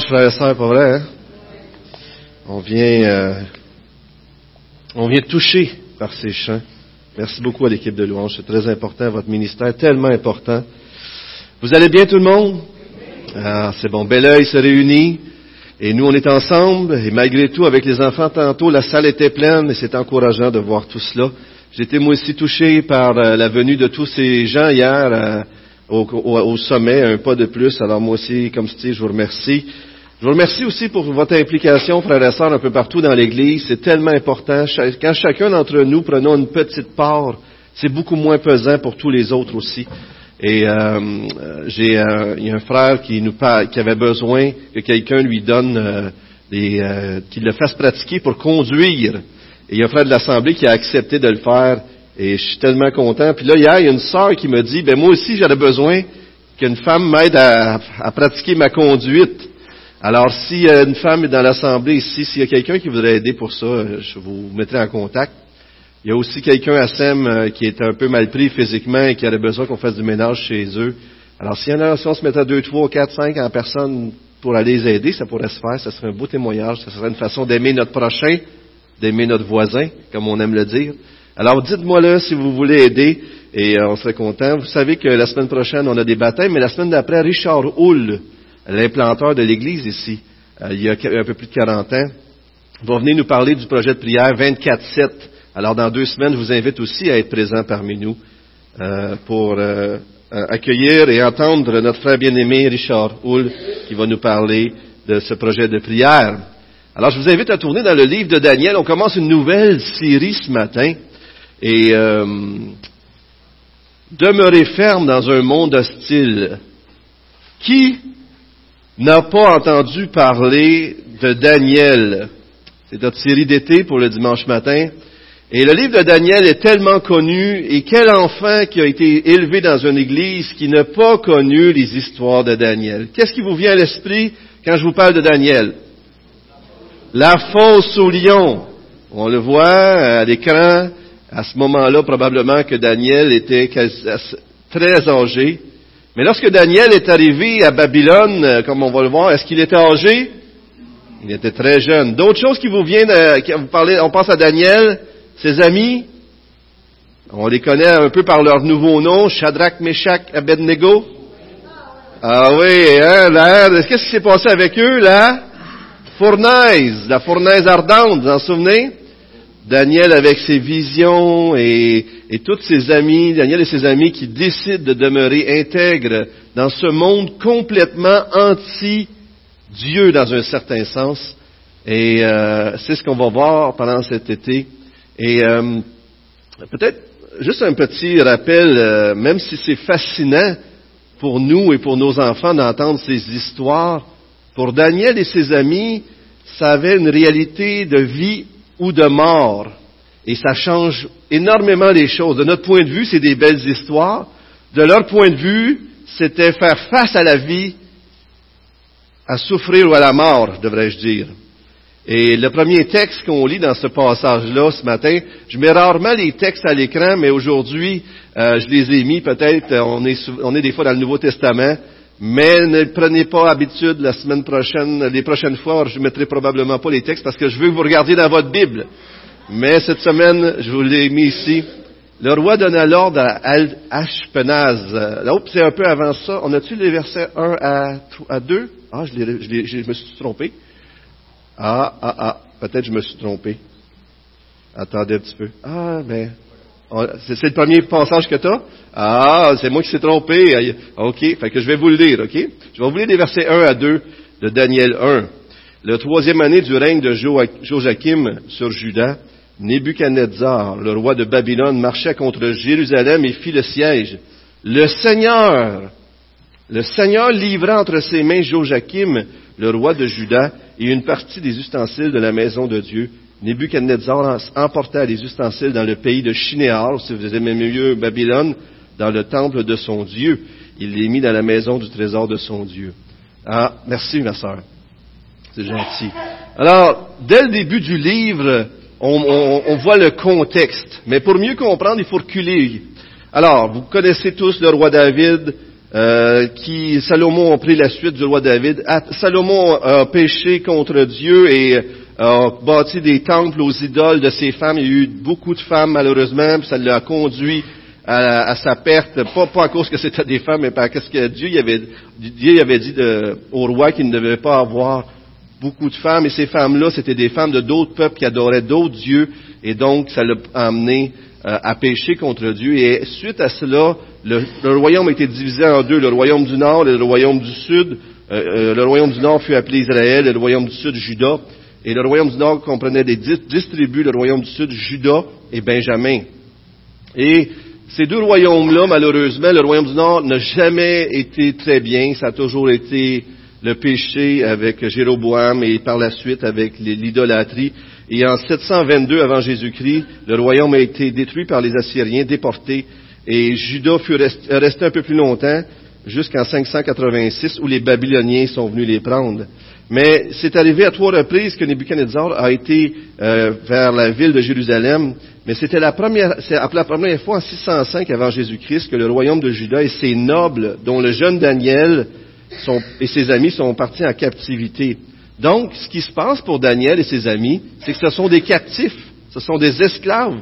dimanche, et sœurs, vrai, hein? On vient, euh, on vient toucher par ces chants. Merci beaucoup à l'équipe de louange. C'est très important, votre ministère, tellement important. Vous allez bien tout le monde? Ah, c'est bon. Bel oeil se réunit. Et nous, on est ensemble. Et malgré tout, avec les enfants tantôt, la salle était pleine et c'est encourageant de voir tout cela. J'étais moi aussi touché par euh, la venue de tous ces gens hier. Euh, au, sommet, un pas de plus. Alors moi aussi, comme je je vous remercie. Je vous remercie aussi pour votre implication, frères et sœurs, un peu partout dans l'Église. C'est tellement important. Quand chacun d'entre nous prenons une petite part, c'est beaucoup moins pesant pour tous les autres aussi. Et euh, j'ai euh, il y a un frère qui nous qui avait besoin que quelqu'un lui donne euh, des, euh, qu'il le fasse pratiquer pour conduire. Et il y a un frère de l'Assemblée qui a accepté de le faire. Et je suis tellement content. Puis là, hier, il y a une sœur qui me dit, ben moi aussi, j'aurais besoin qu'une femme m'aide à, pratiquer ma conduite. Alors, si une femme est dans l'assemblée ici, s'il y a quelqu'un qui voudrait aider pour ça, je vous mettrai en contact. Il y a aussi quelqu'un à SEM euh, qui est un peu mal pris physiquement et qui aurait besoin qu'on fasse du ménage chez eux. Alors, s'il y en a, si on se mettait deux, trois, quatre, cinq en personne pour aller les aider, ça pourrait se faire. Ça serait un beau témoignage. Ça serait une façon d'aimer notre prochain, d'aimer notre voisin, comme on aime le dire. Alors dites-moi là si vous voulez aider et euh, on serait content. Vous savez que la semaine prochaine, on a des baptêmes, mais la semaine d'après, Richard Hull, l'implanteur de l'Église ici, euh, il y a un peu plus de 40 ans, va venir nous parler du projet de prière 24-7. Alors dans deux semaines, je vous invite aussi à être présent parmi nous euh, pour accueillir et entendre notre frère bien-aimé Richard Hull qui va nous parler de ce projet de prière. Alors je vous invite à tourner dans le livre de Daniel. On commence une nouvelle série ce matin. Et euh, demeurer ferme dans un monde hostile. Qui n'a pas entendu parler de Daniel? C'est notre série d'été pour le dimanche matin. Et le livre de Daniel est tellement connu, et quel enfant qui a été élevé dans une église qui n'a pas connu les histoires de Daniel? Qu'est-ce qui vous vient à l'esprit quand je vous parle de Daniel? La fosse au lion. On le voit à l'écran, à ce moment-là, probablement que Daniel était très âgé. Mais lorsque Daniel est arrivé à Babylone, euh, comme on va le voir, est-ce qu'il était âgé? Il était très jeune. D'autres choses qui vous viennent, vous on pense à Daniel, ses amis, on les connaît un peu par leur nouveau nom, Shadrach, Meshach, Abednego. Ah oui, hein, qu'est-ce qui s'est passé avec eux, là? Fournaise, la fournaise ardente, vous en souvenez? Daniel avec ses visions et, tous ses amis, Daniel et ses amis qui décident de demeurer intègres dans ce monde complètement anti-Dieu dans un certain sens. Et euh, c'est ce qu'on va voir pendant cet été. Et euh, peut-être juste un petit rappel, euh, même si c'est fascinant pour nous et pour nos enfants d'entendre ces histoires, pour Daniel et ses amis, ça avait une réalité de vie ou de mort. Et ça change énormément les choses. De notre point de vue, c'est des belles histoires. De leur point de vue, c'était faire face à la vie, à souffrir ou à la mort, devrais-je dire. Et le premier texte qu'on lit dans ce passage-là ce matin, je mets rarement les textes à l'écran, mais aujourd'hui, euh, je les ai mis peut-être, on est, on est des fois dans le Nouveau Testament, mais ne prenez pas habitude la semaine prochaine, les prochaines fois, je ne mettrai probablement pas les textes parce que je veux que vous regardiez dans votre Bible. Mais cette semaine, je vous l'ai mis ici. Le roi donna l'ordre à Ashpenaz. Là, c'est un peu avant ça. On a-tu les versets 1 à, 2? Ah, je, je, me suis trompé. Ah, ah, ah. Peut-être je me suis trompé. Attendez un petit peu. Ah, ben, c'est le premier passage que tu as? Ah, c'est moi qui s'est trompé. OK, fait que je vais vous le lire, OK? Je vais vous lire des versets 1 à 2 de Daniel 1. La troisième année du règne de Joachim sur Juda, Nebuchadnezzar, le roi de Babylone, marchait contre Jérusalem et fit le siège. Le Seigneur, le Seigneur livra entre ses mains Joachim, le roi de Juda, et une partie des ustensiles de la maison de Dieu, Nebuchadnezzar emporta les ustensiles dans le pays de Shinéar, si vous aimez mieux Babylone, dans le temple de son Dieu. Il les mit dans la maison du trésor de son Dieu. Ah, merci ma sœur. C'est gentil. Alors, dès le début du livre, on, voit le contexte. Mais pour mieux comprendre, il faut reculer. Alors, vous connaissez tous le roi David, euh, qui Salomon a pris la suite du roi David. Salomon a péché contre Dieu et a bâti des temples aux idoles de ses femmes. Il y a eu beaucoup de femmes malheureusement, puis ça l'a conduit à, sa perte, pas, pas à cause que c'était des femmes, mais parce que Dieu avait, Dieu avait dit au roi qu'il ne devait pas avoir beaucoup de femmes, et ces femmes-là, c'était des femmes de d'autres peuples qui adoraient d'autres dieux, et donc ça l'a amené euh, à pécher contre Dieu. Et suite à cela, le, royaume a été divisé en deux, le royaume du nord et le royaume du sud. Euh, euh, le royaume du nord fut appelé Israël et le royaume du sud Juda. Et le royaume du nord comprenait des dix, tribus, le royaume du sud Juda et Benjamin. Et ces deux royaumes-là, malheureusement, le royaume du Nord n'a jamais été très bien. Ça a toujours été le péché avec Jéroboam et par la suite avec l'idolâtrie. Et en 722 avant Jésus-Christ, le royaume a été détruit par les Assyriens, déporté, et Juda fut resté un peu plus longtemps, jusqu'en 586, où les Babyloniens sont venus les prendre. Mais c'est arrivé à trois reprises que Nebuchadnezzar a été euh, vers la ville de Jérusalem, mais c'était la première, c'est la première fois en 605 avant Jésus-Christ que le royaume de Juda et ses nobles, dont le jeune Daniel et ses amis sont partis en captivité. Donc, ce qui se passe pour Daniel et ses amis, c'est que ce sont des captifs, ce sont des esclaves,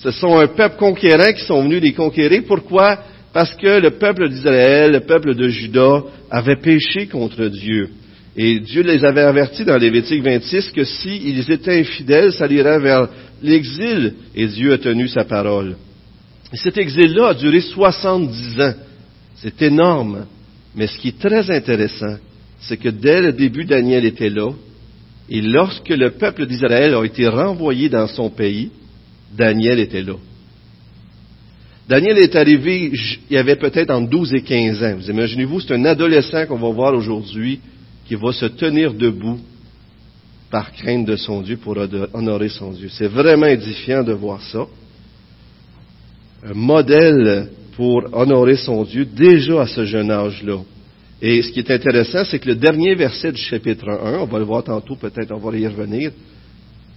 ce sont un peuple conquérant qui sont venus les conquérir. Pourquoi? Parce que le peuple d'Israël, le peuple de Juda, avait péché contre Dieu. Et Dieu les avait avertis dans Lévitique 26 que s'ils étaient infidèles, ça irait vers l'exil. Et Dieu a tenu sa parole. Et cet exil-là a duré 70 ans. C'est énorme. Mais ce qui est très intéressant, c'est que dès le début, Daniel était là. Et lorsque le peuple d'Israël a été renvoyé dans son pays, Daniel était là. Daniel est arrivé, il y avait peut-être entre 12 et 15 ans. Vous imaginez-vous, c'est un adolescent qu'on va voir aujourd'hui qui va se tenir debout par crainte de son Dieu pour honorer son Dieu. C'est vraiment édifiant de voir ça. Un modèle pour honorer son Dieu déjà à ce jeune âge-là. Et ce qui est intéressant, c'est que le dernier verset du chapitre 1, on va le voir tantôt, peut-être on va y revenir,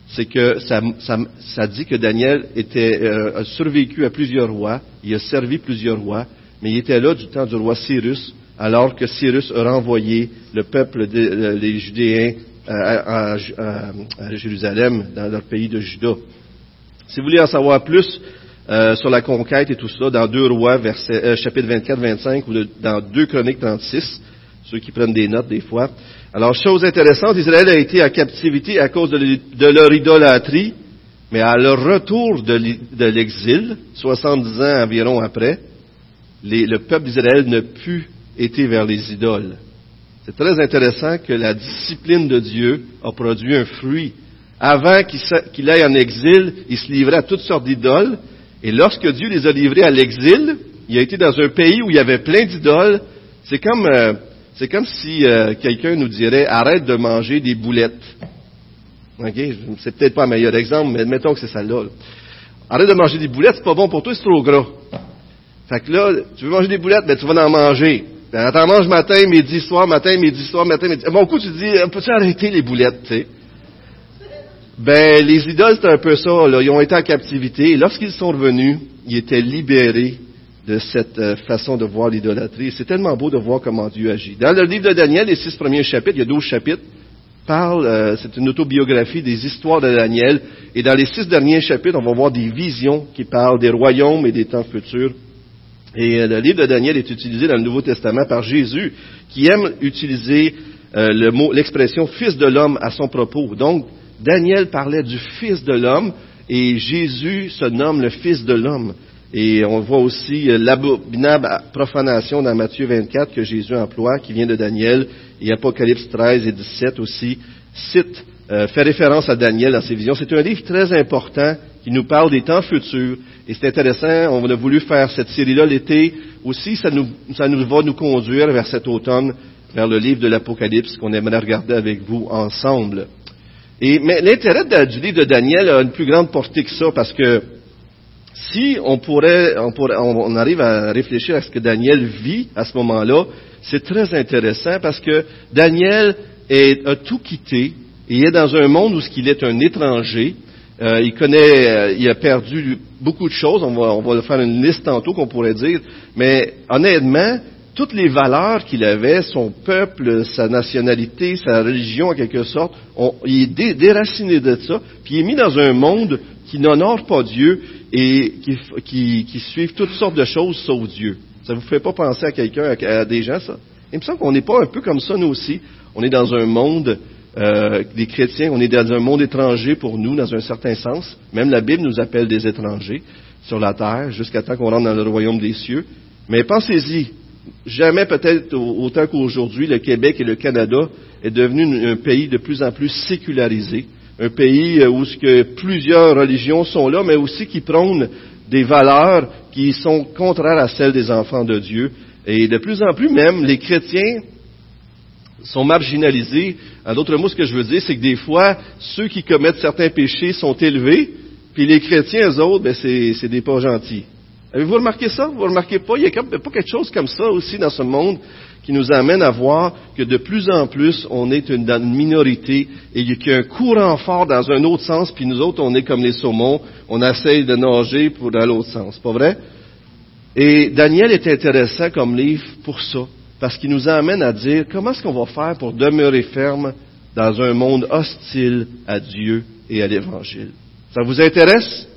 c'est que ça, dit que Daniel était, euh, a survécu à plusieurs rois, il a servi plusieurs rois, mais il était là du temps du roi Cyrus, alors que Cyrus a renvoyé le peuple des euh, Judéens à, Jérusalem, dans leur pays de Juda. Si vous voulez en savoir plus euh, sur la conquête et tout ça, dans 2 Rois, verset, euh, chapitre 24-25, ou dans 2 Chroniques 36, ceux qui prennent des notes des fois. Alors, chose intéressante, Israël a été en captivité à cause de, leur idolâtrie, mais à leur retour de l'exil, 70 ans environ après, le peuple d'Israël ne put été vers les idoles. C'est très intéressant que la discipline de Dieu a produit un fruit. Avant qu'il aille en exil, il se livrait à toutes sortes d'idoles. Et lorsque Dieu les a livrés à l'exil, il a été dans un pays où il y avait plein d'idoles. C'est comme, euh, c'est comme si euh, quelqu'un nous dirait arrête de manger des boulettes. Ok, c'est peut-être pas un meilleur exemple, mais mettons que c'est ça-là. Arrête de manger des boulettes, c'est pas bon pour toi, c'est trop gras. Fait que là, tu veux manger des boulettes, mais tu vas en manger. Ben, t'en manges matin, midi, soir, matin, midi, soir, matin, midi. Bon coup, tu dis, peux-tu arrêter les boulettes, tu sais? Ben, les idoles, c'est un peu ça, là. Ils ont été en captivité, et lorsqu'ils sont revenus, ils étaient libérés de cette euh, façon de voir l'idolâtrie. C'est tellement beau de voir comment Dieu agit. Dans le livre de Daniel, les six premiers chapitres, il y a douze chapitres, parle, euh, c'est une autobiographie des histoires de Daniel, et dans les six derniers chapitres, on va voir des visions qui parlent des royaumes et des temps futurs. Et euh, le livre de Daniel est utilisé dans le Nouveau Testament par Jésus, qui aime utiliser euh, le l'expression fils de l'homme à son propos. Donc, Daniel parlait du fils de l'homme et Jésus se nomme le fils de l'homme. Et on voit aussi euh, l'abominable profanation dans Matthieu 24 que Jésus emploie, qui vient de Daniel, et Apocalypse 13 et 17 aussi cite, fait référence à Daniel dans ses visions. C'est un livre très important qui nous parle des temps futurs. Et c'est intéressant, on a voulu faire cette série-là l'été. Aussi, ça nous, ça nous va nous conduire vers cet automne, vers le livre de l'Apocalypse qu'on aimerait regarder avec vous ensemble. Et, mais l'intérêt du livre de Daniel a une plus grande portée que ça, parce que si on pourrait, on, pourrait, on arrive à réfléchir à ce que Daniel vit à ce moment-là, c'est très intéressant parce que Daniel est, a tout quitté et il est dans un monde où qu'il est un étranger, euh, il connaît, euh, il a perdu beaucoup de choses. On va, faire une liste tantôt qu'on pourrait dire. Mais honnêtement, toutes les valeurs qu'il avait, son peuple, sa nationalité, sa religion en quelque sorte, il est déraciné de ça, puis il est mis dans un monde qui n'honore pas Dieu et qui, qui, qui suivent toutes sortes de choses sauf Dieu. Ça vous fait pas penser à quelqu'un, à, des gens, ça? Il me semble qu'on n'est pas un peu comme ça, nous aussi. On est dans un monde euh, des chrétiens, on est dans un monde étranger pour nous, dans un certain sens. Même la Bible nous appelle des étrangers sur la terre, jusqu'à temps qu'on rentre dans le royaume des cieux. Mais pensez-y, jamais peut-être autant qu'aujourd'hui, le Québec et le Canada est devenu un pays de plus en plus sécularisé, un pays euh, où que plusieurs religions sont là, mais aussi qui prônent des valeurs qui sont contraires à celles des enfants de Dieu. Et de plus en plus même, les chrétiens sont marginalisés. En d'autres mots, ce que je veux dire, c'est que des fois, ceux qui commettent certains péchés sont élevés, puis les chrétiens, eux autres, ben, c'est des pas gentils. Avez-vous remarqué ça? Vous remarquez pas? Il n'y a pas quelque chose comme ça aussi dans ce monde qui nous amène à voir que de plus en plus, on est une, une minorité et qu'il y a un courant fort dans un autre sens, puis nous autres, on est comme les saumons, on essaye de nager pour dans l'autre sens. Pas vrai? Et Daniel est intéressant comme livre pour ça, parce qu'il nous amène à dire comment est-ce qu'on va faire pour demeurer ferme dans un monde hostile à Dieu et à l'Évangile? Ça vous intéresse?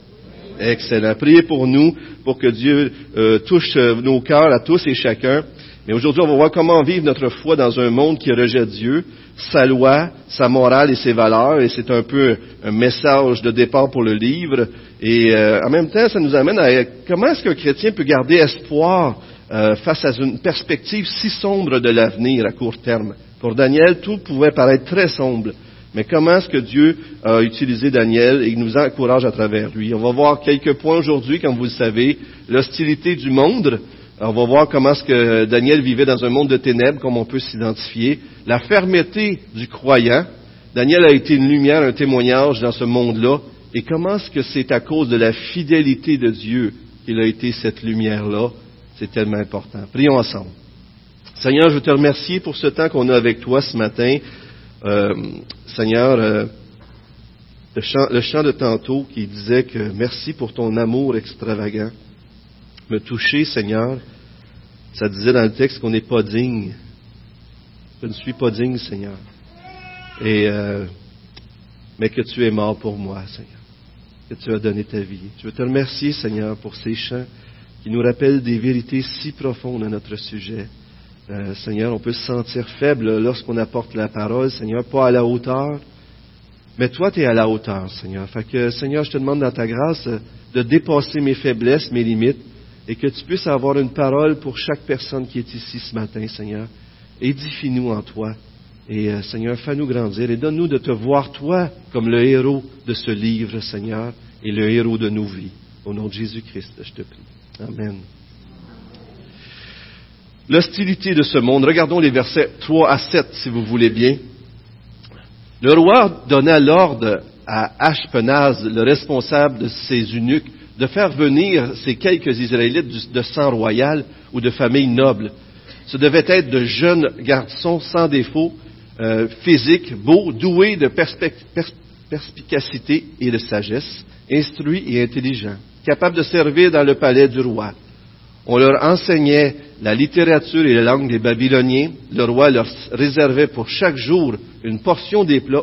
Excellent. Priez pour nous, pour que Dieu euh, touche euh, nos cœurs à tous et chacun. Mais aujourd'hui, on va voir comment vivre notre foi dans un monde qui rejette Dieu, sa loi, sa morale et ses valeurs. Et c'est un peu un message de départ pour le livre. Et euh, en même temps, ça nous amène à comment est-ce qu'un chrétien peut garder espoir euh, face à une perspective si sombre de l'avenir à court terme. Pour Daniel, tout pouvait paraître très sombre. Mais comment est-ce que Dieu a utilisé Daniel et nous encourage à travers lui? On va voir quelques points aujourd'hui, comme vous le savez. L'hostilité du monde, on va voir comment est-ce que Daniel vivait dans un monde de ténèbres, comme on peut s'identifier. La fermeté du croyant. Daniel a été une lumière, un témoignage dans ce monde-là. Et comment est-ce que c'est à cause de la fidélité de Dieu qu'il a été cette lumière-là? C'est tellement important. Prions ensemble. Seigneur, je te remercie pour ce temps qu'on a avec toi ce matin. Euh, Seigneur, euh, le, chant, le chant de tantôt qui disait que merci pour ton amour extravagant me toucher, Seigneur. Ça disait dans le texte qu'on n'est pas digne. Je ne suis pas digne, Seigneur. Et, euh, mais que tu es mort pour moi, Seigneur. Que tu as donné ta vie. Je veux te remercier, Seigneur, pour ces chants qui nous rappellent des vérités si profondes à notre sujet. Euh, Seigneur, on peut se sentir faible lorsqu'on apporte la parole, Seigneur, pas à la hauteur, mais toi, tu es à la hauteur, Seigneur. Fait que, Seigneur, je te demande dans ta grâce de dépasser mes faiblesses, mes limites, et que tu puisses avoir une parole pour chaque personne qui est ici ce matin, Seigneur. Édifie-nous en toi. Et euh, Seigneur, fais-nous grandir et donne-nous de te voir, toi, comme le héros de ce livre, Seigneur, et le héros de nos vies. Au nom de Jésus-Christ, je te prie. Amen. L'hostilité de ce monde. Regardons les versets 3 à 7, si vous voulez bien. Le roi donna l'ordre à Ashpenaz, le responsable de ses eunuques, de faire venir ces quelques Israélites de sang royal ou de famille noble. Ce devait être de jeunes garçons sans défaut, euh, physiques, beaux, doués de perspicacité et de sagesse, instruits et intelligents, capables de servir dans le palais du roi. On leur enseignait la littérature et la langue des Babyloniens. Le roi leur réservait pour chaque jour une portion des plats,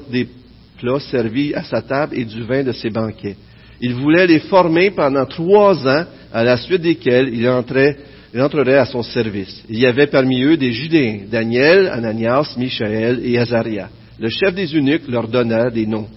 servis à sa table et du vin de ses banquets. Il voulait les former pendant trois ans, à la suite desquels il, entrait, entrerait à son service. Il y avait parmi eux des Judéens, Daniel, Ananias, Michaël et Azaria. Le chef des eunuques leur donna des noms.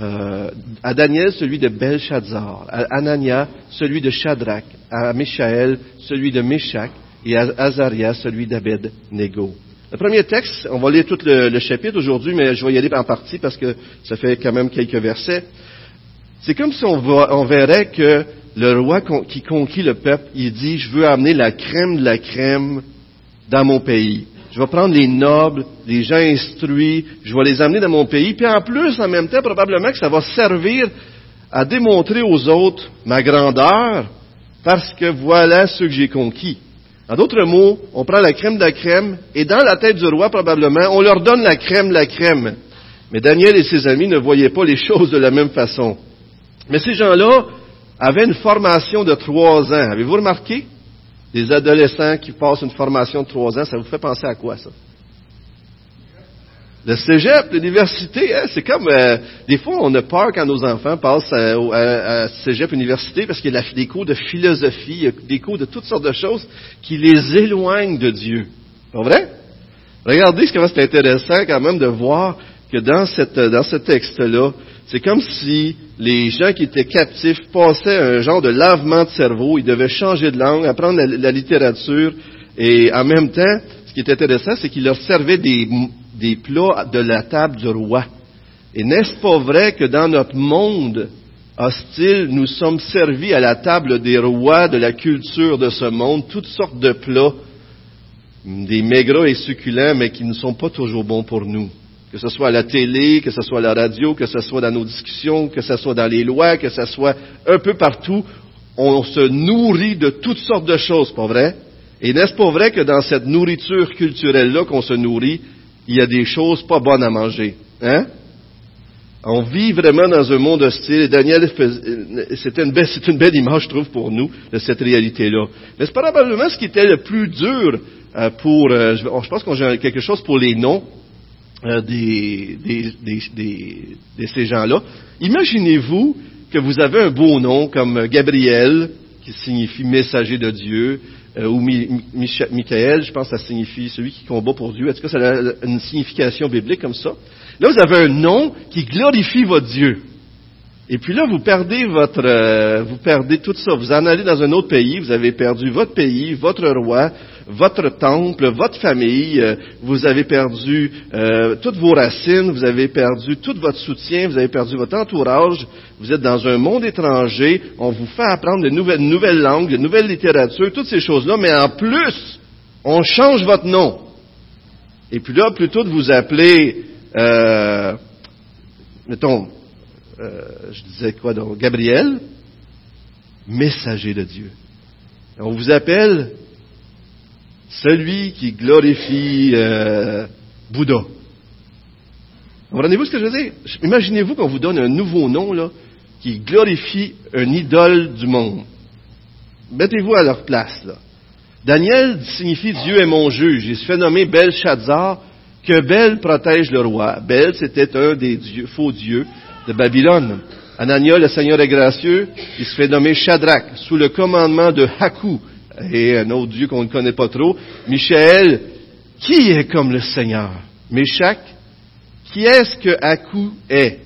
Euh, à Daniel, celui de Belshazzar, à Anania, celui de Shadrach, à Michaël, celui de Meshach, et à Azaria, celui d'Abed-Nego. Le premier texte, on va lire tout le, chapitre aujourd'hui, mais je vais y aller en partie parce que ça fait quand même quelques versets. C'est comme si on, verrait que le roi qui conquit le peuple, il dit, je veux amener la crème de la crème dans mon pays. Je vais prendre les nobles, les gens instruits, je vais les amener dans mon pays. Puis en plus, en même temps, probablement que ça va servir à démontrer aux autres ma grandeur, parce que voilà ce que j'ai conquis. En d'autres mots, on prend la crème de la crème, et dans la tête du roi, probablement, on leur donne la crème de la crème. Mais Daniel et ses amis ne voyaient pas les choses de la même façon. Mais ces gens-là avaient une formation de trois ans. Avez-vous remarqué? Des adolescents qui passent une formation de trois ans, ça vous fait penser à quoi ça? Le cégep, l'université, hein, c'est comme euh, des fois on a peur quand nos enfants passent à, à, cégep, université, parce qu'il y a des cours de philosophie, des cours de toutes sortes de choses qui les éloignent de Dieu. Pas vrai? Regardez que c'est intéressant quand même de voir que dans, cette, dans ce texte-là, c'est comme si les gens qui étaient captifs passaient un genre de lavement de cerveau, ils devaient changer de langue, apprendre la, littérature, et en même temps, ce qui est intéressant, c'est qu'ils leur servaient des plats de la table du roi. Et n'est-ce pas vrai que dans notre monde hostile, nous sommes servis à la table des rois de la culture de ce monde, toutes sortes de plats, des maigres et succulents, mais qui ne sont pas toujours bons pour nous? Que ce soit à la télé, que ce soit à la radio, que ce soit dans nos discussions, que ce soit dans les lois, que ce soit un peu partout, on se nourrit de toutes sortes de choses, pas vrai? Et n'est-ce pas vrai que dans cette nourriture culturelle-là qu'on se nourrit, il y a des choses pas bonnes à manger. Hein? On vit vraiment dans un monde hostile. Daniel, c'est une, belle, une belle image, je trouve, pour nous, de cette réalité-là. Mais c'est probablement ce qui était le plus dur euh, pour, euh, je pense qu'on a quelque chose pour les noms euh, de ces gens-là. Imaginez-vous que vous avez un beau nom comme Gabriel, qui signifie messager de Dieu, euh, ou Michael, je pense que ça signifie celui qui combat pour Dieu. Est-ce que ça a une signification biblique comme ça? Là, vous avez un nom qui glorifie votre Dieu. Et puis là, vous perdez votre, euh, vous perdez tout ça. Vous en allez dans un autre pays, vous avez perdu votre pays, votre roi, votre temple, votre famille, euh, vous avez perdu euh, toutes vos racines, vous avez perdu tout votre soutien, vous avez perdu votre entourage, vous êtes dans un monde étranger, on vous fait apprendre de nouvelles, nouvelles langues, de nouvelles littératures, toutes ces choses-là, mais en plus, on change votre nom. Et puis là, plutôt de vous appeler, euh, mettons, euh, je disais quoi donc, Gabriel, messager de Dieu. On vous appelle celui qui glorifie euh, Bouddha. Comprenez-vous ce que je veux dire? Imaginez-vous qu'on vous donne un nouveau nom là, qui glorifie un idole du monde. Mettez-vous à leur place. Là. Daniel signifie Dieu est mon juge. Il se fait nommer Belshazzar, que Bel protège le roi. Bel, c'était un des dieux, faux dieux de Babylone. Anania, le Seigneur est gracieux, il se fait nommer Shadrach, sous le commandement de Haku, et un autre Dieu qu'on ne connaît pas trop. Michel, qui est comme le Seigneur? Meshach, qui est-ce que Haku est?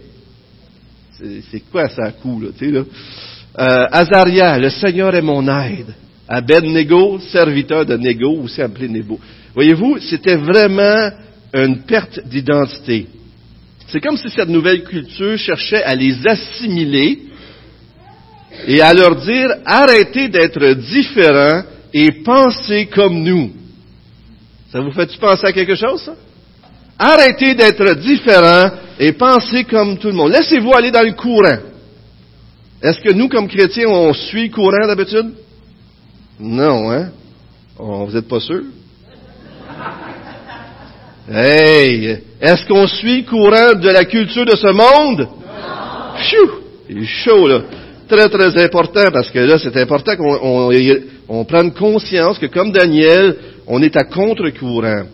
C'est quoi ça, Haku, là, tu sais, là? Euh, le Seigneur est mon aide. Abed-Nego, serviteur de Nego, aussi appelé Nebo. Voyez-vous, c'était vraiment une perte d'identité. C'est comme si cette nouvelle culture cherchait à les assimiler et à leur dire arrêtez d'être différents et pensez comme nous. Ça vous fait-tu penser à quelque chose, ça? Arrêtez d'être différents et pensez comme tout le monde. Laissez-vous aller dans le courant. Est-ce que nous, comme chrétiens, on suit le courant d'habitude? Non, hein? Vous n'êtes pas sûr? Hey! Est-ce qu'on suit le courant de la culture de ce monde? Pfiou! Il est chaud, là. Très, très important, parce que là, c'est important qu'on on, prenne conscience que, comme Daniel, on est à contre-courant.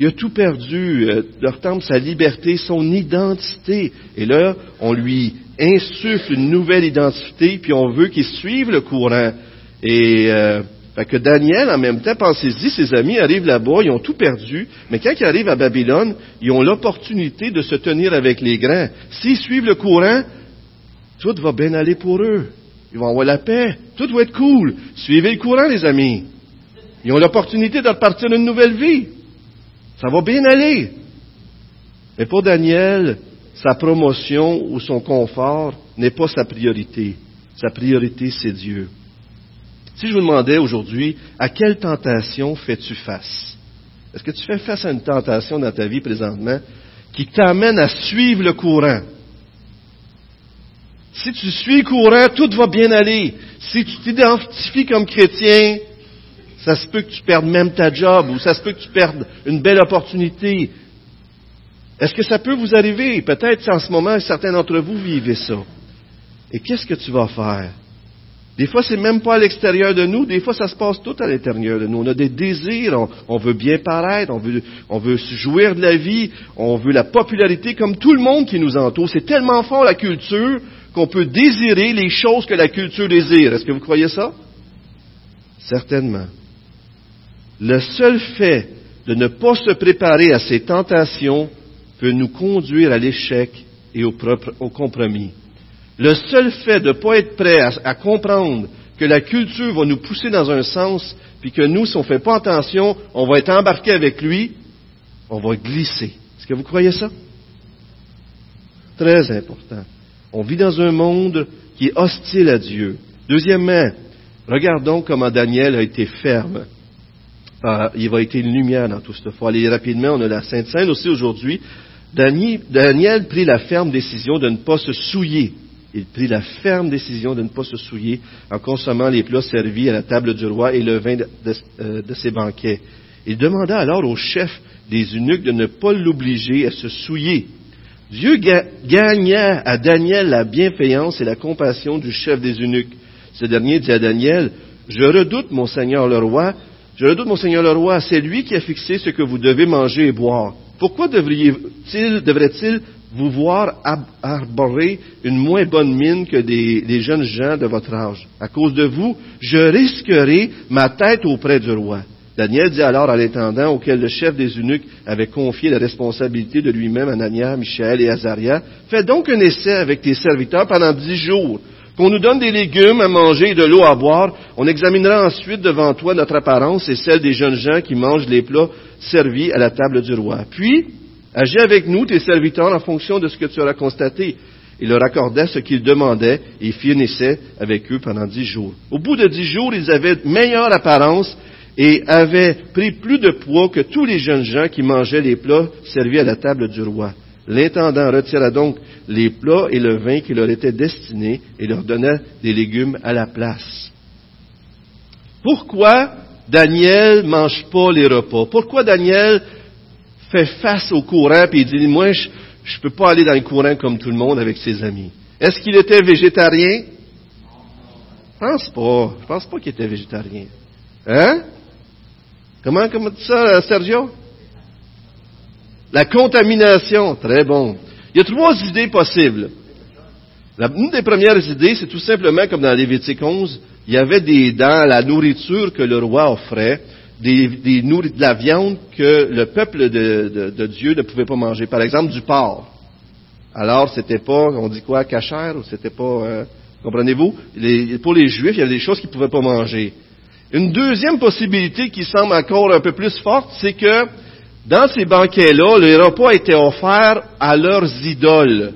Il a tout perdu, euh, leur temple, sa liberté, son identité. Et là, on lui insuffle une nouvelle identité, puis on veut qu'il suive le courant. Et euh, que Daniel, en même temps, pensez-y, ses amis arrivent là-bas, ils ont tout perdu, mais quand ils arrivent à Babylone, ils ont l'opportunité de se tenir avec les grands. S'ils suivent le courant, tout va bien aller pour eux. Ils vont avoir la paix. Tout va être cool. Suivez le courant, les amis. Ils ont l'opportunité de repartir une nouvelle vie. Ça va bien aller. Mais pour Daniel, sa promotion ou son confort n'est pas sa priorité. Sa priorité, c'est Dieu. Si je vous demandais aujourd'hui, à quelle tentation fais-tu face? Est-ce que tu fais face à une tentation dans ta vie présentement qui t'amène à suivre le courant? Si tu suis le courant, tout va bien aller. Si tu t'identifies comme chrétien, ça se peut que tu perdes même ta job ou ça se peut que tu perdes une belle opportunité. Est-ce que ça peut vous arriver? Peut-être en ce moment, certains d'entre vous vivez ça. Et qu'est-ce que tu vas faire? Des fois, c'est même pas à l'extérieur de nous. Des fois, ça se passe tout à l'intérieur de nous. On a des désirs. On, veut bien paraître. On veut, on veut jouir de la vie. On veut la popularité comme tout le monde qui nous entoure. C'est tellement fort la culture qu'on peut désirer les choses que la culture désire. Est-ce que vous croyez ça? Certainement. Le seul fait de ne pas se préparer à ces tentations peut nous conduire à l'échec et au, au compromis. Le seul fait de ne pas être prêt à, comprendre que la culture va nous pousser dans un sens, puis que nous, si on ne fait pas attention, on va être embarqué avec lui, on va glisser. Est-ce que vous croyez ça? Très important. On vit dans un monde qui est hostile à Dieu. Deuxièmement, regardons comment Daniel a été ferme. Ah, il va être une lumière dans tout ce aller rapidement. On a la Sainte Seine aussi aujourd'hui. Daniel prit la ferme décision de ne pas se souiller il prit la ferme décision de ne pas se souiller en consommant les plats servis à la table du roi et le vin de, euh, ses banquets. Il demanda alors au chef des eunuques de ne pas l'obliger à se souiller. Dieu gagna à Daniel la bienveillance et la compassion du chef des eunuques. Ce dernier dit à Daniel, Je redoute mon Seigneur le roi, je redoute mon Seigneur le roi, c'est lui qui a fixé ce que vous devez manger et boire. Pourquoi devrait-il vous voir arborer une moins bonne mine que des, jeunes gens de votre âge. À cause de vous, je risquerai ma tête auprès du roi. Daniel dit alors à l'intendant auquel le chef des eunuques avait confié la responsabilité de lui-même, Anania, Michel et Azaria, fais donc un essai avec tes serviteurs pendant dix jours, qu'on nous donne des légumes à manger et de l'eau à boire. On examinera ensuite devant toi notre apparence et celle des jeunes gens qui mangent les plats servis à la table du roi. Puis, Agis avec nous, tes serviteurs, en fonction de ce que tu auras constaté. Il leur accordait ce qu'ils demandaient et essai avec eux pendant dix jours. Au bout de dix jours, ils avaient meilleure apparence et avaient pris plus de poids que tous les jeunes gens qui mangeaient les plats servis à la table du roi. L'intendant retira donc les plats et le vin qui leur étaient destinés et leur donna des légumes à la place. Pourquoi Daniel mange pas les repas? Pourquoi Daniel fait face au courant et il dit, moi, je ne peux pas aller dans le courant comme tout le monde avec ses amis. Est-ce qu'il était végétarien? Je pense pas. Je pense pas qu'il était végétarien. Hein? Comment, comment dit ça, Sergio? La contamination. Très bon. Il y a trois idées possibles. une des premières idées, c'est tout simplement comme dans Lévitique 11, il y avait des, dans la nourriture que le roi offrait, des, des de la viande que le peuple de, Dieu ne pouvait pas manger. Par exemple, du porc. Alors, c'était pas, on dit quoi, cachère, ou c'était pas, euh, comprenez-vous? pour les Juifs, il y avait des choses qu'ils ne pouvaient pas manger. Une deuxième possibilité qui semble encore un peu plus forte, c'est que dans ces banquets-là, les repas étaient offerts à leurs idoles.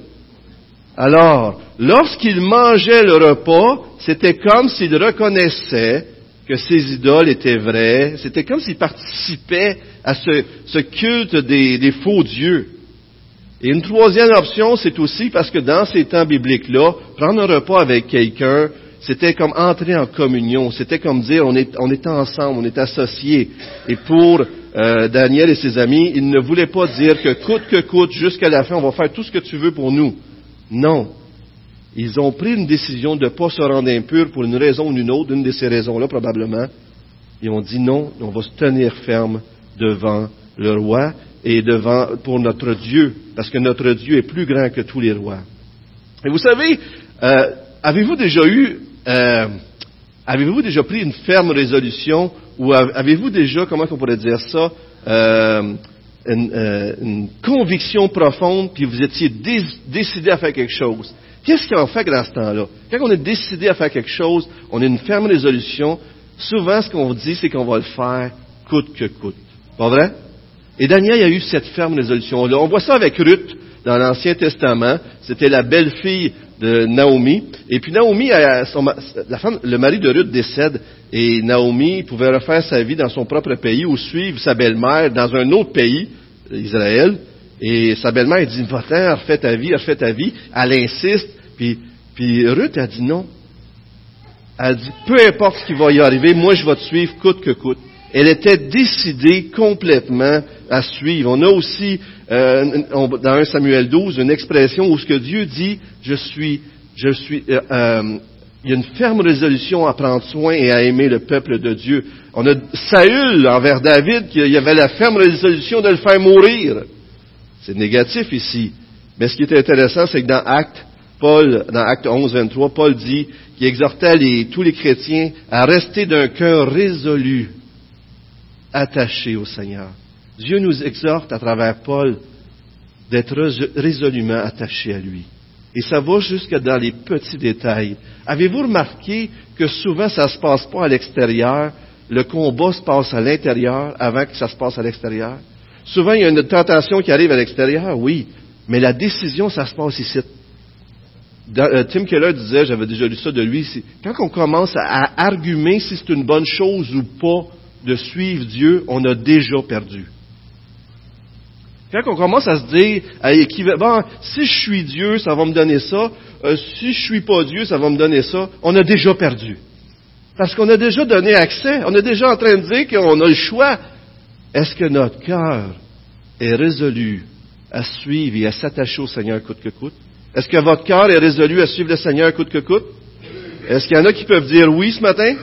Alors, lorsqu'ils mangeaient le repas, c'était comme s'ils reconnaissaient que ces idoles étaient vraies. C'était comme s'ils participaient à ce, culte des, faux dieux. Et une troisième option, c'est aussi parce que dans ces temps bibliques-là, prendre un repas avec quelqu'un, c'était comme entrer en communion. C'était comme dire on est, on est ensemble, on est associés. Et pour euh, Daniel et ses amis, ils ne voulaient pas dire que coûte que coûte, jusqu'à la fin, on va faire tout ce que tu veux pour nous. Non. Ils ont pris une décision de ne pas se rendre impurs pour une raison ou une autre, une de ces raisons-là probablement. Ils ont dit non, on va se tenir ferme devant le roi et devant pour notre Dieu, parce que notre Dieu est plus grand que tous les rois. Et vous savez, euh, avez-vous déjà eu, euh, avez-vous déjà pris une ferme résolution ou avez-vous déjà, comment on pourrait dire ça, euh, une, conviction profonde, puis vous étiez décidé à faire quelque chose? Qu'est-ce qu'on fait dans ce temps-là? Quand on est décidé à faire quelque chose, on a une ferme résolution, souvent ce qu'on dit, c'est qu'on va le faire coûte que coûte. Pas vrai? Et Daniel a eu cette ferme résolution-là. On voit ça avec Ruth dans l'Ancien Testament. C'était la belle-fille de Naomi. Et puis Naomi, la femme, le mari de Ruth décède et Naomi pouvait refaire sa vie dans son propre pays ou suivre sa belle-mère dans un autre pays, Israël. Et sa belle-mère dit, va-t'en, refais ta vie, refais ta vie. Elle insiste, puis, puis Ruth a dit non. Elle dit, peu importe ce qui va y arriver, moi je vais te suivre coûte que coûte. Elle était décidée complètement à suivre. On a aussi, euh, dans 1 Samuel 12, une expression où ce que Dieu dit, je suis, je suis, euh, euh, il y a une ferme résolution à prendre soin et à aimer le peuple de Dieu. On a Saül envers David, qu'il y avait la ferme résolution de le faire mourir. C'est négatif ici. Mais ce qui est intéressant, c'est que dans Acte, Paul, dans Acte 11, 23, Paul dit qu'il exhortait tous les chrétiens à rester d'un cœur résolu, attaché au Seigneur. Dieu nous exhorte à travers Paul d'être résolument attachés à lui. Et ça va jusque dans les petits détails. Avez-vous remarqué que souvent ça ne se passe pas à l'extérieur, le combat se passe à l'intérieur avant que ça se passe à l'extérieur? Souvent, il y a une tentation qui arrive à l'extérieur, oui, mais la décision, ça se passe ici. Euh, Tim Keller disait, j'avais déjà lu ça de lui, quand on commence à, à argumer si c'est une bonne chose ou pas de suivre Dieu, on a déjà perdu. Quand on commence à se dire, bon, si je suis Dieu, ça va me donner ça, euh, si je suis pas Dieu, ça va me donner ça, on a déjà perdu. Parce qu'on a déjà donné accès, on est déjà en train de dire qu'on a le choix. Est-ce que notre cœur est résolu à suivre et à s'attacher au Seigneur coûte que coûte? Est-ce que votre cœur est résolu à suivre le Seigneur coûte que coûte? Est-ce qu'il y en a qui peuvent dire oui ce matin?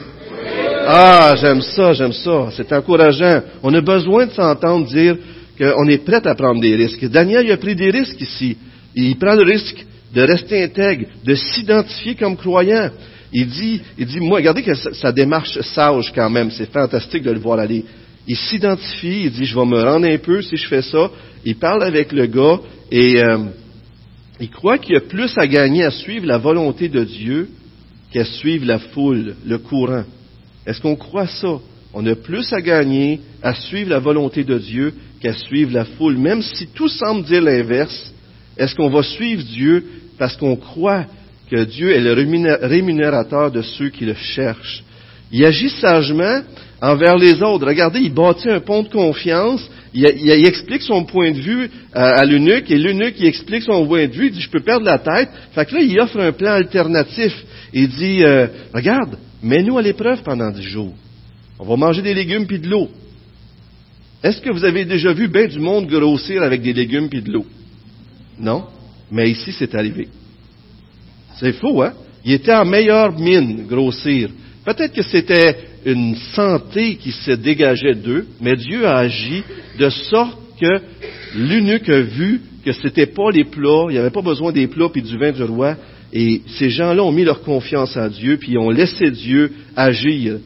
Ah, j'aime ça, j'aime ça. C'est encourageant. On a besoin de s'entendre dire, qu'on est prêt à prendre des risques. Daniel il a pris des risques ici. Il prend le risque de rester intègre, de s'identifier comme croyant. Il dit, il dit, moi, regardez que sa, démarche sage quand même, c'est fantastique de le voir aller. Il s'identifie, il dit, je vais me rendre un peu si je fais ça. Il parle avec le gars et euh, il croit qu'il y a plus à gagner à suivre la volonté de Dieu qu'à suivre la foule, le courant. Est-ce qu'on croit ça? On a plus à gagner à suivre la volonté de Dieu qu'à suivre la foule, même si tout semble dire l'inverse. Est-ce qu'on va suivre Dieu parce qu'on croit que Dieu est le rémunérateur de ceux qui le cherchent? Il agit sagement envers les autres. Regardez, il bâtit un pont de confiance. Il, explique son point de vue à, l'eunuque et l'eunuque il explique son point de vue. Il dit, je peux perdre la tête. Fait que là, il offre un plan alternatif. Il dit, euh, regarde, mets-nous à l'épreuve pendant dix jours. On va manger des légumes puis de l'eau. Est-ce que vous avez déjà vu bien du monde grossir avec des légumes puis de l'eau? Non? Mais ici, c'est arrivé. C'est faux, hein? Il était en meilleure mine, grossir. Peut-être que c'était une santé qui se dégageait d'eux, mais Dieu a agi de sorte que l'unique a vu que c'était pas les plats, il n'y avait pas besoin des plats puis du vin du roi, et ces gens-là ont mis leur confiance en Dieu, puis ont laissé Dieu agir.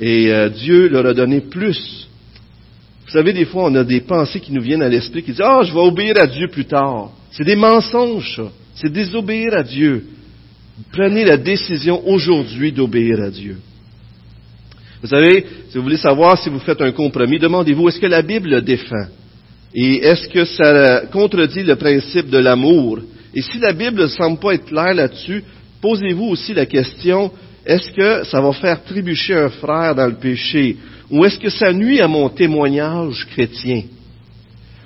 Et euh, Dieu leur a donné plus. Vous savez, des fois, on a des pensées qui nous viennent à l'esprit qui disent, ah, je vais obéir à Dieu plus tard. C'est des mensonges. C'est désobéir à Dieu. Prenez la décision aujourd'hui d'obéir à Dieu. Vous savez, si vous voulez savoir si vous faites un compromis, demandez-vous, est-ce que la Bible le défend? Et est-ce que ça contredit le principe de l'amour? Et si la Bible ne semble pas être claire là-dessus, posez-vous aussi la question, est-ce que ça va faire trébucher un frère dans le péché? Ou est-ce que ça nuit à mon témoignage chrétien?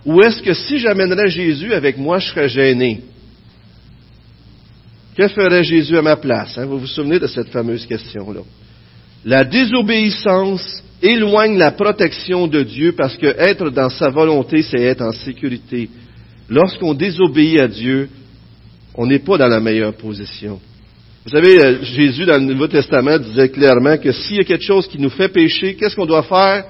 Ou est-ce que si j'amènerais Jésus avec moi, je serais gêné? Que ferait Jésus à ma place? Hein? Vous vous souvenez de cette fameuse question-là? La désobéissance éloigne la protection de Dieu parce que être dans sa volonté, c'est être en sécurité. Lorsqu'on désobéit à Dieu, on n'est pas dans la meilleure position. Vous savez, euh, Jésus dans le Nouveau Testament disait clairement que s'il y a quelque chose qui nous fait pécher, qu'est-ce qu'on doit faire?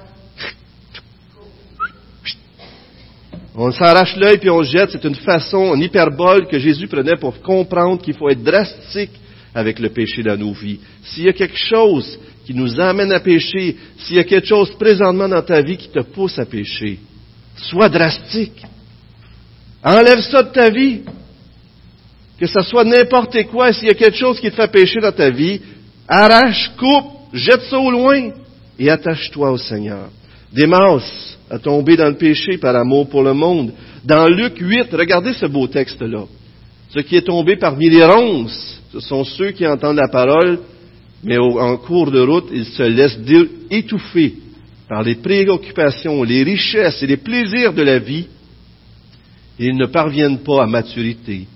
On s'arrache l'œil puis on jette. C'est une façon, une hyperbole que Jésus prenait pour comprendre qu'il faut être drastique avec le péché dans nos vies. S'il y a quelque chose qui nous amène à pécher, s'il y a quelque chose présentement dans ta vie qui te pousse à pécher, sois drastique. Enlève ça de ta vie que ce soit n'importe quoi, s'il y a quelque chose qui te fait pécher dans ta vie, arrache, coupe, jette ça au loin et attache-toi au Seigneur. Démas a tombé dans le péché par amour pour le monde. Dans Luc 8, regardez ce beau texte-là. Ce qui est tombé parmi les ronces, ce sont ceux qui entendent la parole, mais en cours de route, ils se laissent étouffer par les préoccupations, les richesses et les plaisirs de la vie, ils ne parviennent pas à maturité.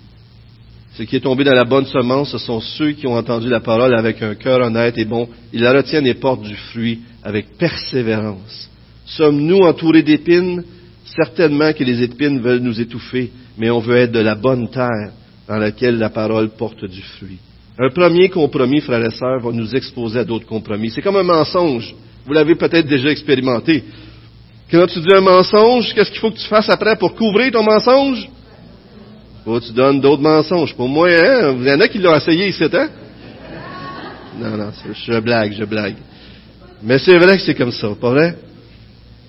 Ce qui est tombé dans la bonne semence, ce sont ceux qui ont entendu la parole avec un cœur honnête et bon. Ils la retiennent et portent du fruit avec persévérance. Sommes-nous entourés d'épines? Certainement que les épines veulent nous étouffer, mais on veut être de la bonne terre dans laquelle la parole porte du fruit. Un premier compromis, frères et sœurs, va nous exposer à d'autres compromis. C'est comme un mensonge. Vous l'avez peut-être déjà expérimenté. Quand tu dis un mensonge, qu'est-ce qu'il faut que tu fasses après pour couvrir ton mensonge? Que tu donnes d'autres mensonges. Pour moi, hein? Il y en a qui l'ont essayé ici, hein? Non, non, je blague, je blague. Mais c'est vrai que c'est comme ça, pas vrai?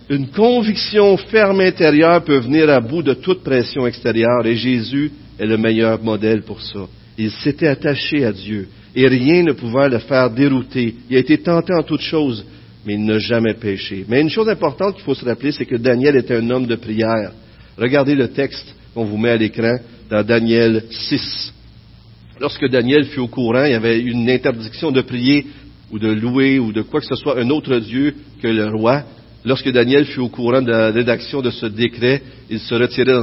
Une conviction ferme intérieure peut venir à bout de toute pression extérieure et Jésus est le meilleur modèle pour ça. Il s'était attaché à Dieu et rien ne pouvait le faire dérouter. Il a été tenté en toutes choses, mais il n'a jamais péché. Mais une chose importante qu'il faut se rappeler, c'est que Daniel était un homme de prière. Regardez le texte qu'on vous met à l'écran dans Daniel 6. Lorsque Daniel fut au courant, il y avait une interdiction de prier ou de louer ou de quoi que ce soit un autre Dieu que le roi. Lorsque Daniel fut au courant de la rédaction de ce décret, il se retirait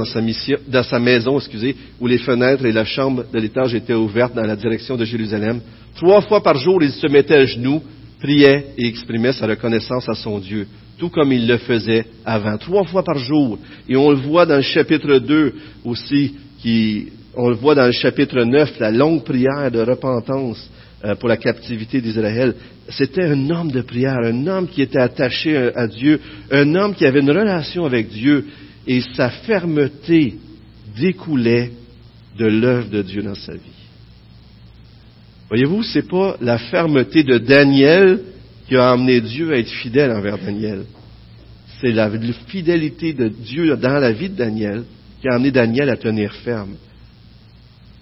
dans sa, maison, excusez, où les fenêtres et la chambre de l'étage étaient ouvertes dans la direction de Jérusalem. Trois fois par jour, il se mettait à genoux, priait et exprimait sa reconnaissance à son Dieu, tout comme il le faisait avant. Trois fois par jour. Et on le voit dans le chapitre 2 aussi, qui on le voit dans le chapitre 9, la longue prière de repentance pour la captivité d'Israël. C'était un homme de prière, un homme qui était attaché à Dieu, un homme qui avait une relation avec Dieu, et sa fermeté découlait de l'œuvre de Dieu dans sa vie. Voyez-vous, c'est pas la fermeté de Daniel qui a amené Dieu à être fidèle envers Daniel. C'est la fidélité de Dieu dans la vie de Daniel qui a amené Daniel à tenir ferme.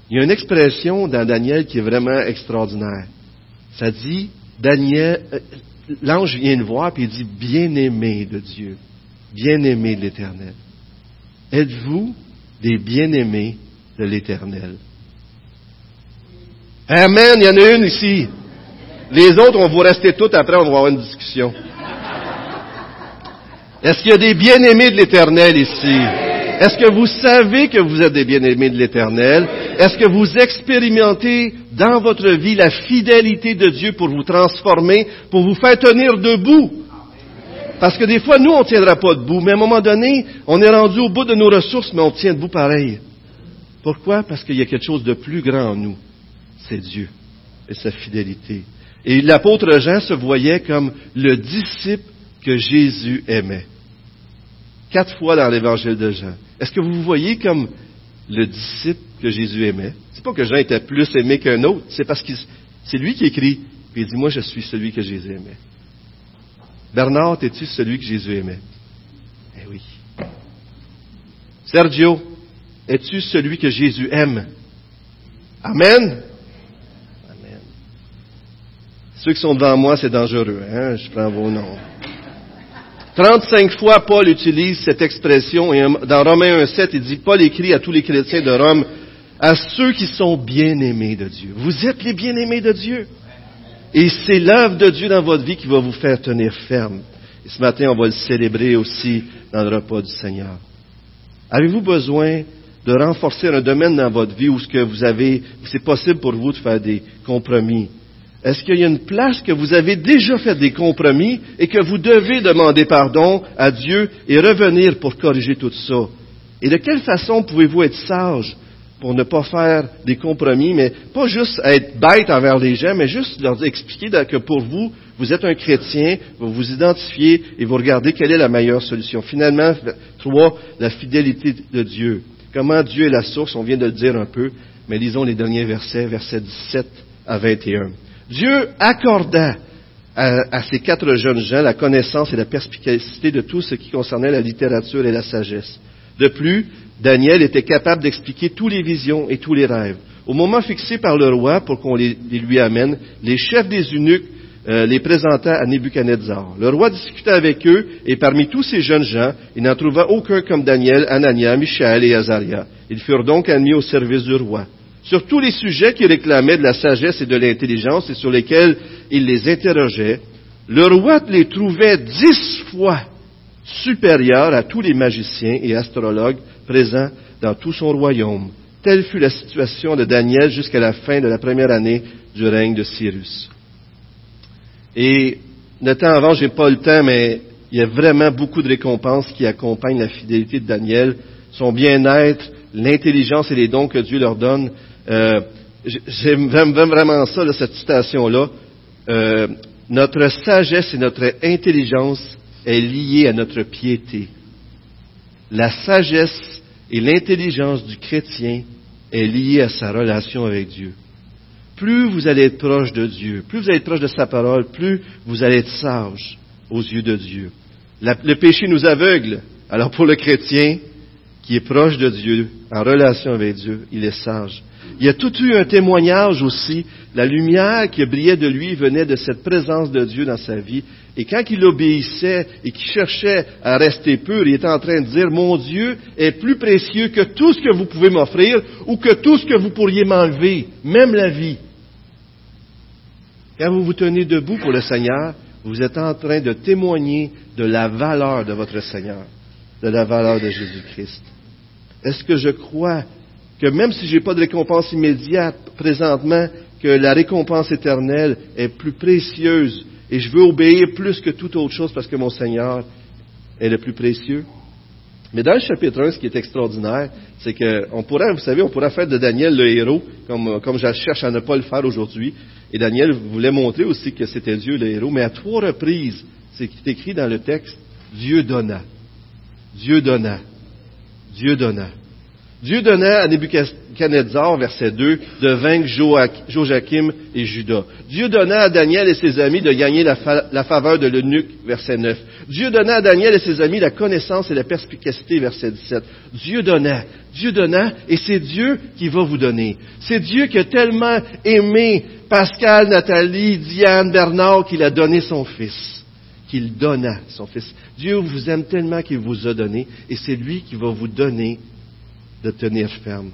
Il y a une expression dans Daniel qui est vraiment extraordinaire. Ça dit, Daniel, euh, l'ange vient le voir et il dit, bien-aimé de Dieu, bien-aimé de l'Éternel. Êtes-vous des bien-aimés de l'Éternel? Amen, il y en a une ici. Les autres, on va rester toutes après, on va avoir une discussion. Est-ce qu'il y a des bien-aimés de l'Éternel ici? Est-ce que vous savez que vous êtes des bien-aimés de l'Éternel? Est-ce que vous expérimentez dans votre vie la fidélité de Dieu pour vous transformer, pour vous faire tenir debout? Parce que des fois, nous, on ne tiendra pas debout, mais à un moment donné, on est rendu au bout de nos ressources, mais on tient debout pareil. Pourquoi? Parce qu'il y a quelque chose de plus grand en nous. C'est Dieu et sa fidélité. Et l'apôtre Jean se voyait comme le disciple que Jésus aimait. Quatre fois dans l'évangile de Jean. Est-ce que vous vous voyez comme le disciple que Jésus aimait? C'est pas que Jean était plus aimé qu'un autre, c'est parce que c'est lui qui écrit, puis il dit, moi je suis celui que Jésus aimait. Bernard, es-tu celui que Jésus aimait? Eh oui. Sergio, es-tu celui que Jésus aime? Amen? Amen. Ceux qui sont devant moi, c'est dangereux, hein? Je prends vos noms. 35 fois, Paul utilise cette expression, et dans Romains 1.7, il dit, Paul écrit à tous les chrétiens de Rome, à ceux qui sont bien-aimés de Dieu. Vous êtes les bien-aimés de Dieu. Et c'est l'œuvre de Dieu dans votre vie qui va vous faire tenir ferme. Et ce matin, on va le célébrer aussi dans le repas du Seigneur. Avez-vous besoin de renforcer un domaine dans votre vie où c'est possible pour vous de faire des compromis? Est-ce qu'il y a une place que vous avez déjà fait des compromis et que vous devez demander pardon à Dieu et revenir pour corriger tout ça? Et de quelle façon pouvez-vous être sage pour ne pas faire des compromis, mais pas juste être bête envers les gens, mais juste leur expliquer que pour vous, vous êtes un chrétien, vous vous identifiez et vous regardez quelle est la meilleure solution? Finalement, trois, la fidélité de Dieu. Comment Dieu est la source, on vient de le dire un peu, mais lisons les derniers versets, versets 17 à 21. Dieu accorda à, ces quatre jeunes gens la connaissance et la perspicacité de tout ce qui concernait la littérature et la sagesse. De plus, Daniel était capable d'expliquer toutes les visions et tous les rêves. Au moment fixé par le roi pour qu'on les, lui amène, les chefs des eunuques euh, les présenta à Nebuchadnezzar. Le roi discuta avec eux, et parmi tous ces jeunes gens, il n'en trouva aucun comme Daniel, Anania, Michaël et Azaria. Ils furent donc admis au service du roi sur tous les sujets qui réclamaient de la sagesse et de l'intelligence et sur lesquels il les interrogeait, le roi les trouvait dix fois supérieurs à tous les magiciens et astrologues présents dans tout son royaume. Telle fut la situation de Daniel jusqu'à la fin de la première année du règne de Cyrus. Et le temps avant, j'ai pas le temps, mais il y a vraiment beaucoup de récompenses qui accompagnent la fidélité de Daniel, son bien-être, l'intelligence et les dons que Dieu leur donne. Euh, j'aime vraiment ça, cette citation-là. Euh, notre sagesse et notre intelligence est liée à notre piété. La sagesse et l'intelligence du chrétien est liée à sa relation avec Dieu. Plus vous allez être proche de Dieu, plus vous allez être proche de sa parole, plus vous allez être sage aux yeux de Dieu. le péché nous aveugle. Alors pour le chrétien qui est proche de Dieu, en relation avec Dieu, il est sage. Il y a tout eu un témoignage aussi. La lumière qui brillait de lui venait de cette présence de Dieu dans sa vie. Et quand il obéissait et qu'il cherchait à rester pur, il était en train de dire, mon Dieu est plus précieux que tout ce que vous pouvez m'offrir ou que tout ce que vous pourriez m'enlever, même la vie. Quand vous vous tenez debout pour le Seigneur, vous êtes en train de témoigner de la valeur de votre Seigneur, de la valeur de Jésus-Christ. Est-ce que je crois que même si je n'ai pas de récompense immédiate présentement, que la récompense éternelle est plus précieuse et je veux obéir plus que toute autre chose parce que mon Seigneur est le plus précieux. Mais dans le chapitre 1, ce qui est extraordinaire, c'est qu'on pourrait, vous savez, on pourrait faire de Daniel le héros, comme, comme je cherche à ne pas le faire aujourd'hui. Et Daniel voulait montrer aussi que c'était Dieu le héros, mais à trois reprises, c'est écrit dans le texte, Dieu donna. Dieu donna. Dieu donna. Dieu donna à Nebuchadnezzar, verset 2, de vaincre Joachim et Judas. Dieu donna à Daniel et ses amis de gagner la, faveur de l'eunuque, verset 9. Dieu donna à Daniel et ses amis la connaissance et la perspicacité, verset 17. Dieu donna, Dieu donna, et c'est Dieu qui va vous donner. C'est Dieu qui a tellement aimé Pascal, Nathalie, Diane, Bernard, qu'il a donné son fils. Qu'il donna son fils. Dieu vous aime tellement qu'il vous a donné, et c'est lui qui va vous donner de tenir ferme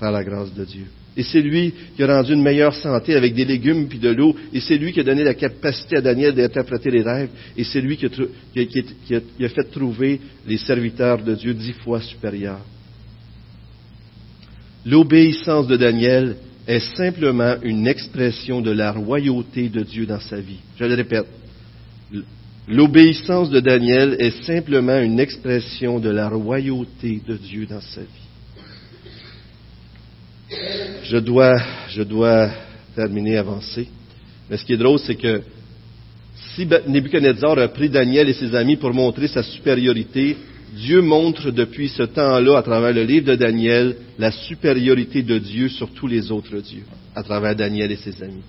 par la grâce de Dieu. Et c'est lui qui a rendu une meilleure santé avec des légumes puis de l'eau. Et c'est lui qui a donné la capacité à Daniel d'interpréter les rêves. Et c'est lui qui a, fait trouver les serviteurs de Dieu dix fois supérieurs. L'obéissance de Daniel est simplement une expression de la royauté de Dieu dans sa vie. Je le répète. L'obéissance de Daniel est simplement une expression de la royauté de Dieu dans sa vie. Je dois, je dois terminer, avancer. Mais ce qui est drôle, c'est que si Nebuchadnezzar a pris Daniel et ses amis pour montrer sa supériorité, Dieu montre depuis ce temps-là, à travers le livre de Daniel, la supériorité de Dieu sur tous les autres dieux, à travers Daniel et ses amis.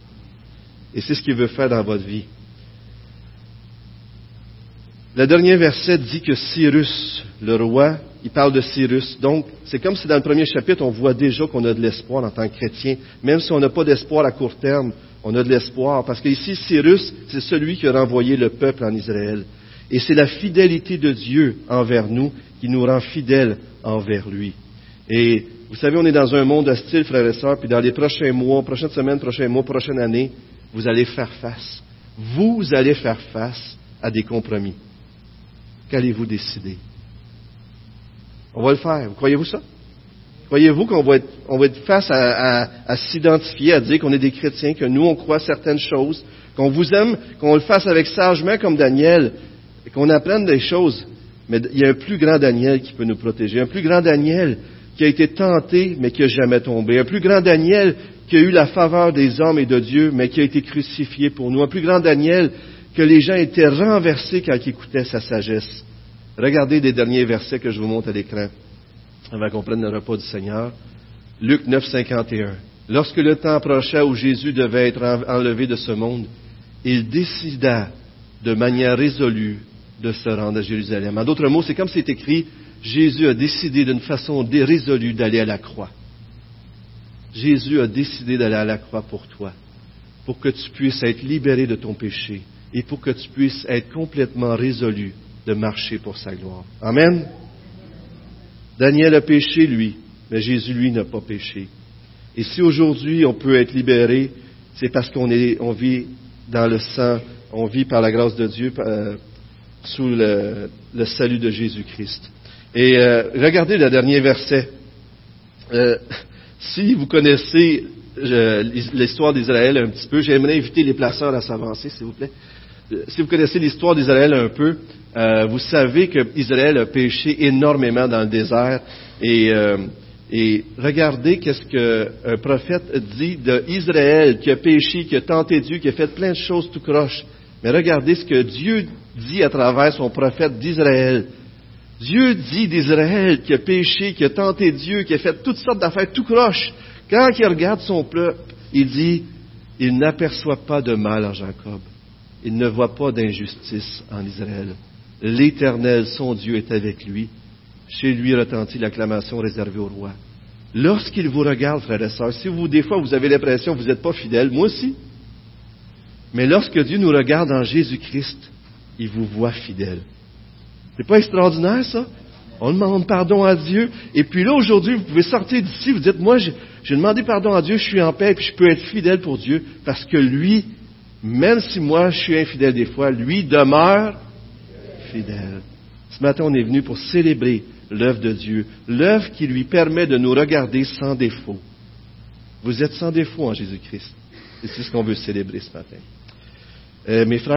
Et c'est ce qu'il veut faire dans votre vie. Le dernier verset dit que Cyrus, le roi, il parle de Cyrus. Donc, c'est comme si dans le premier chapitre, on voit déjà qu'on a de l'espoir en tant que chrétien. Même si on n'a pas d'espoir à court terme, on a de l'espoir. Parce qu'ici, Cyrus, c'est celui qui a renvoyé le peuple en Israël. Et c'est la fidélité de Dieu envers nous qui nous rend fidèles envers lui. Et vous savez, on est dans un monde hostile, frères et sœurs, puis dans les prochains mois, prochaines semaines, prochains mois, prochaines années, vous allez faire face. Vous allez faire face à des compromis. Qu'allez-vous décider? On va le faire. Croyez-vous ça? Croyez-vous qu'on va être, face à, s'identifier, à dire qu'on est des chrétiens, que nous, on croit certaines choses, qu'on vous aime, qu'on le fasse avec sagement comme Daniel, qu'on apprenne des choses? Mais il y a un plus grand Daniel qui peut nous protéger, un plus grand Daniel qui a été tenté, mais qui n'a jamais tombé, un plus grand Daniel qui a eu la faveur des hommes et de Dieu, mais qui a été crucifié pour nous, un plus grand Daniel que les gens étaient renversés quand ils écoutaient sa sagesse. Regardez les derniers versets que je vous montre à l'écran avant qu'on prenne le repas du Seigneur. Luc 9, 51. Lorsque le temps approcha où Jésus devait être enlevé de ce monde, il décida de manière résolue de se rendre à Jérusalem. En d'autres mots, c'est comme c'est écrit, Jésus a décidé d'une façon résolue d'aller à la croix. Jésus a décidé d'aller à la croix pour toi, pour que tu puisses être libéré de ton péché, et pour que tu puisses être complètement résolu de marcher pour sa gloire. Amen. Daniel a péché, lui, mais Jésus, lui, n'a pas péché. Et si aujourd'hui on peut être libéré, c'est parce qu'on on vit dans le sang, on vit par la grâce de Dieu euh, sous le, salut de Jésus-Christ. Et euh, regardez le dernier verset. Euh, si vous connaissez l'histoire d'Israël un petit peu, j'aimerais inviter les placeurs à s'avancer, s'il vous plaît. Euh, si vous connaissez l'histoire d'Israël un peu, euh, vous savez qu'Israël a péché énormément dans le désert et euh, regardez qu'est-ce qu'un prophète dit d'Israël qui a péché, qui a tenté Dieu, qui a fait plein de choses tout croche. Mais regardez ce que Dieu dit à travers son prophète d'Israël. Dieu dit d'Israël qui a péché, qui a tenté Dieu, qui a fait toutes sortes d'affaires tout croche. Quand il regarde son peuple, il dit, il n'aperçoit pas de mal en Jacob. Il ne voit pas d'injustice en Israël. L'Éternel, son Dieu, est avec lui. Chez lui retentit l'acclamation réservée au roi. Lorsqu'il vous regarde, frères et sœurs, si vous, des fois, vous avez l'impression que vous n'êtes pas fidèle, moi aussi. Mais lorsque Dieu nous regarde en Jésus-Christ, il vous voit fidèle. C'est pas extraordinaire, ça? On demande pardon à Dieu. Et puis là, aujourd'hui, vous pouvez sortir d'ici, vous dites, moi, j'ai demandé pardon à Dieu, je suis en paix, puis je peux être fidèle pour Dieu, parce que lui, même si moi, je suis infidèle des fois, lui demeure fidèle. Ce matin, on est venu pour célébrer l'œuvre de Dieu, l'œuvre qui lui permet de nous regarder sans défaut. Vous êtes sans défaut en Jésus-Christ. C'est ce qu'on veut célébrer ce matin. Euh, mes frères,